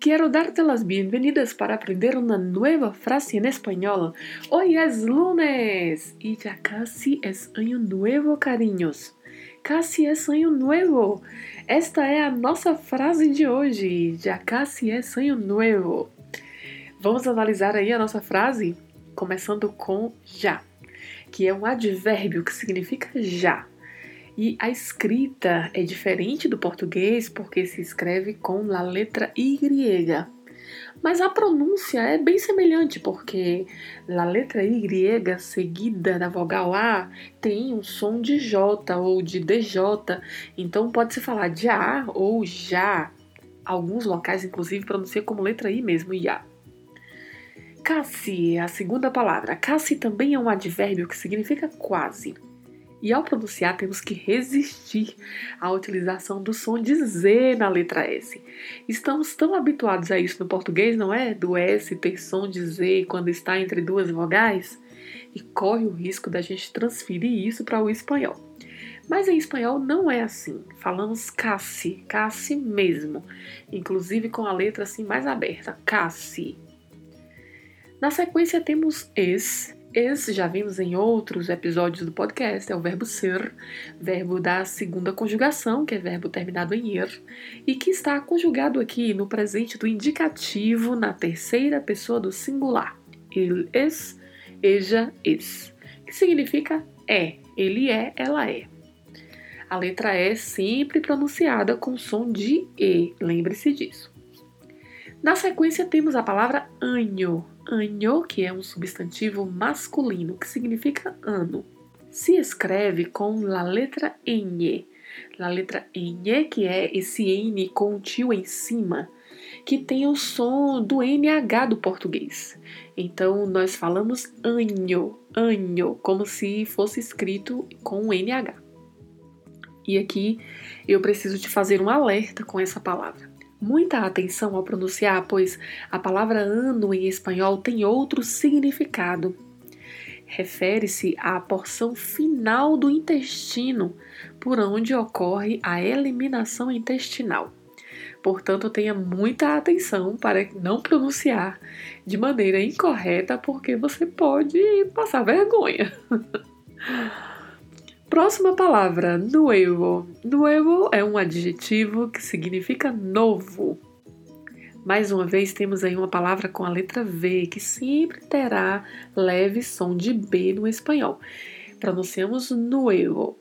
Quiero darte las bienvenidas para aprender una nueva frase en español. Hoy es lunes y ya casi es año nuevo, cariños. Casi é sonho novo. Esta é a nossa frase de hoje. Já casi é sonho novo. Vamos analisar aí a nossa frase, começando com já, que é um advérbio que significa já. E a escrita é diferente do português porque se escreve com a letra Y. Mas a pronúncia é bem semelhante, porque a letra Y seguida da vogal A tem um som de J ou de DJ, então pode-se falar de A ou já. Alguns locais, inclusive, pronunciam como letra I mesmo, Ya. Casi é a segunda palavra. Casi também é um advérbio que significa quase. E ao pronunciar, temos que resistir à utilização do som de Z na letra S. Estamos tão habituados a isso no português, não é? Do S ter som de Z quando está entre duas vogais, e corre o risco da gente transferir isso para o espanhol. Mas em espanhol não é assim. Falamos casi, casi mesmo, inclusive com a letra assim mais aberta, casi. Na sequência temos es, esse já vimos em outros episódios do podcast, é o verbo ser, verbo da segunda conjugação, que é verbo terminado em er, e que está conjugado aqui no presente do indicativo na terceira pessoa do singular. Ele es, ella es, que significa é, ele é, ela é. A letra E sempre pronunciada com som de E, lembre-se disso. Na sequência temos a palavra anho, Anho, que é um substantivo masculino, que significa ano, se escreve com a letra N. A letra N, que é esse N com o tio em cima, que tem o som do NH do português. Então nós falamos anho, anho, como se fosse escrito com NH. E aqui eu preciso te fazer um alerta com essa palavra muita atenção ao pronunciar, pois a palavra ano em espanhol tem outro significado. Refere-se à porção final do intestino, por onde ocorre a eliminação intestinal. Portanto, tenha muita atenção para não pronunciar de maneira incorreta, porque você pode passar vergonha. Próxima palavra, nuevo. Nuevo é um adjetivo que significa novo. Mais uma vez, temos aí uma palavra com a letra V, que sempre terá leve som de B no espanhol. Pronunciamos nuevo.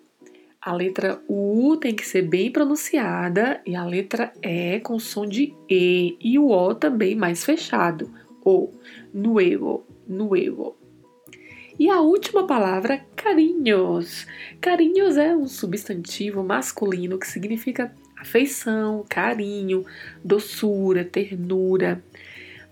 A letra U tem que ser bem pronunciada e a letra E com som de E e o O também mais fechado. O, nuevo, nuevo. E a última palavra, carinhos. Carinhos é um substantivo masculino que significa afeição, carinho, doçura, ternura,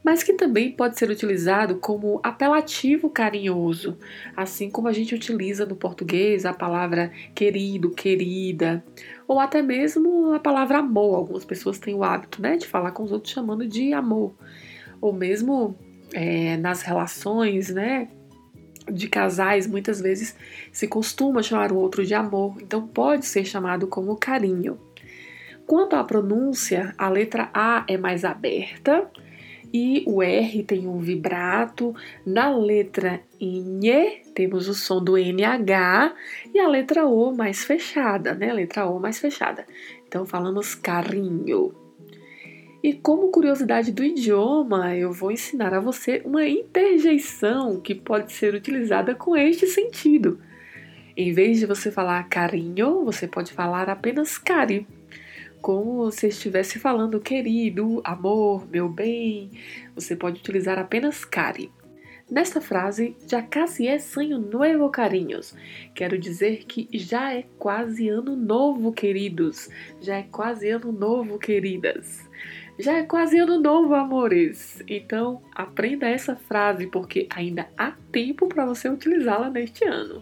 mas que também pode ser utilizado como apelativo carinhoso, assim como a gente utiliza no português a palavra querido, querida, ou até mesmo a palavra amor. Algumas pessoas têm o hábito né, de falar com os outros chamando de amor, ou mesmo é, nas relações, né? De casais muitas vezes se costuma chamar o outro de amor, então pode ser chamado como carinho. Quanto à pronúncia, a letra A é mais aberta e o R tem um vibrato. Na letra NH temos o som do NH e a letra O mais fechada, né? A letra O mais fechada. Então falamos carinho. E como curiosidade do idioma, eu vou ensinar a você uma interjeição que pode ser utilizada com este sentido. Em vez de você falar carinho, você pode falar apenas cari, como se estivesse falando querido, amor, meu bem. Você pode utilizar apenas cari. Nesta frase, já casi é sanho nuevo, carinhos. Quero dizer que já é quase ano novo, queridos. Já é quase ano novo, queridas. Já é quase ano novo, amores. Então, aprenda essa frase porque ainda há tempo para você utilizá-la neste ano.